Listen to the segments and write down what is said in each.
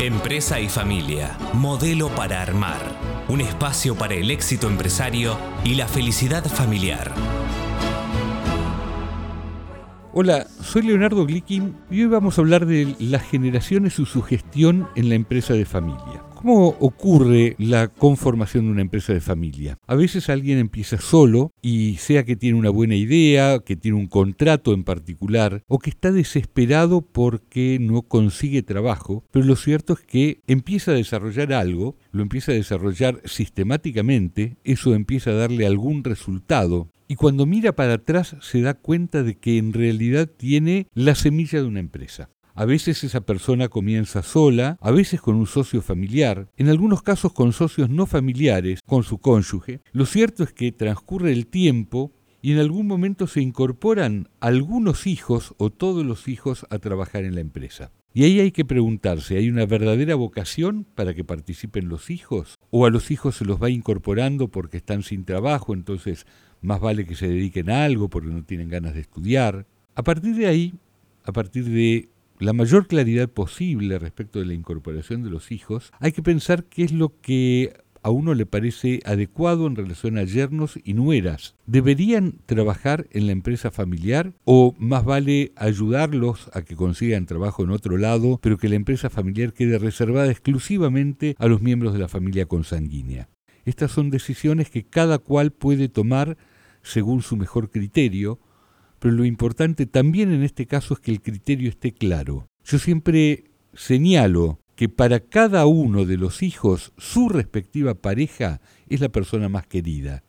Empresa y familia, modelo para armar, un espacio para el éxito empresario y la felicidad familiar. Hola, soy Leonardo Glickin y hoy vamos a hablar de las generaciones y su gestión en la empresa de familia. ¿Cómo ocurre la conformación de una empresa de familia? A veces alguien empieza solo y sea que tiene una buena idea, que tiene un contrato en particular o que está desesperado porque no consigue trabajo, pero lo cierto es que empieza a desarrollar algo, lo empieza a desarrollar sistemáticamente, eso empieza a darle algún resultado y cuando mira para atrás se da cuenta de que en realidad tiene la semilla de una empresa. A veces esa persona comienza sola, a veces con un socio familiar, en algunos casos con socios no familiares, con su cónyuge. Lo cierto es que transcurre el tiempo y en algún momento se incorporan algunos hijos o todos los hijos a trabajar en la empresa. Y ahí hay que preguntarse, ¿hay una verdadera vocación para que participen los hijos? ¿O a los hijos se los va incorporando porque están sin trabajo, entonces más vale que se dediquen a algo porque no tienen ganas de estudiar? A partir de ahí, a partir de la mayor claridad posible respecto de la incorporación de los hijos, hay que pensar qué es lo que a uno le parece adecuado en relación a yernos y nueras. ¿Deberían trabajar en la empresa familiar o más vale ayudarlos a que consigan trabajo en otro lado, pero que la empresa familiar quede reservada exclusivamente a los miembros de la familia consanguínea? Estas son decisiones que cada cual puede tomar según su mejor criterio, pero lo importante también en este caso es que el criterio esté claro. Yo siempre señalo que para cada uno de los hijos su respectiva pareja es la persona más querida.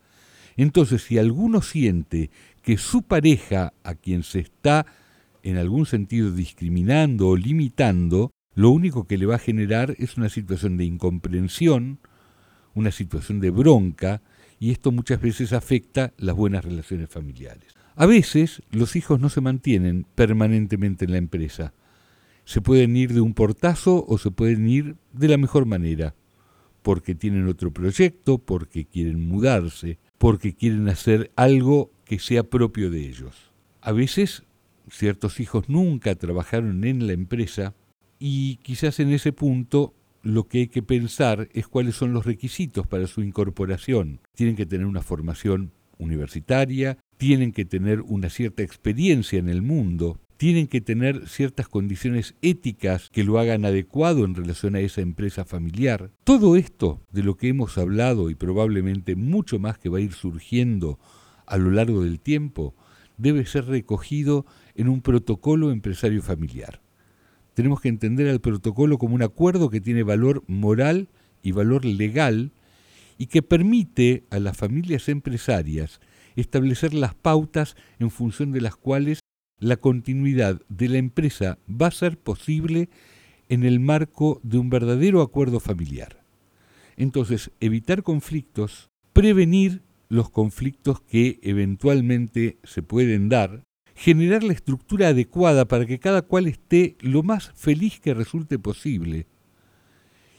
Entonces, si alguno siente que su pareja, a quien se está en algún sentido discriminando o limitando, lo único que le va a generar es una situación de incomprensión, una situación de bronca, y esto muchas veces afecta las buenas relaciones familiares. A veces los hijos no se mantienen permanentemente en la empresa. Se pueden ir de un portazo o se pueden ir de la mejor manera, porque tienen otro proyecto, porque quieren mudarse, porque quieren hacer algo que sea propio de ellos. A veces ciertos hijos nunca trabajaron en la empresa y quizás en ese punto lo que hay que pensar es cuáles son los requisitos para su incorporación. Tienen que tener una formación universitaria, tienen que tener una cierta experiencia en el mundo, tienen que tener ciertas condiciones éticas que lo hagan adecuado en relación a esa empresa familiar. Todo esto de lo que hemos hablado y probablemente mucho más que va a ir surgiendo a lo largo del tiempo, debe ser recogido en un protocolo empresario familiar. Tenemos que entender al protocolo como un acuerdo que tiene valor moral y valor legal y que permite a las familias empresarias establecer las pautas en función de las cuales la continuidad de la empresa va a ser posible en el marco de un verdadero acuerdo familiar. Entonces, evitar conflictos, prevenir los conflictos que eventualmente se pueden dar, generar la estructura adecuada para que cada cual esté lo más feliz que resulte posible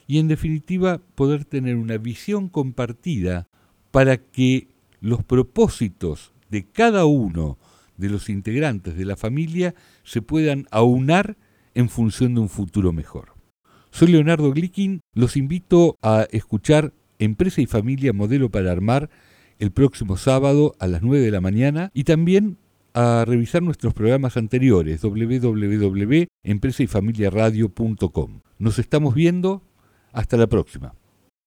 y en definitiva poder tener una visión compartida para que los propósitos de cada uno de los integrantes de la familia se puedan aunar en función de un futuro mejor. Soy Leonardo Glickin, los invito a escuchar Empresa y Familia Modelo para Armar el próximo sábado a las 9 de la mañana y también a revisar nuestros programas anteriores www.empresayfamiliaradio.com. Nos estamos viendo, hasta la próxima.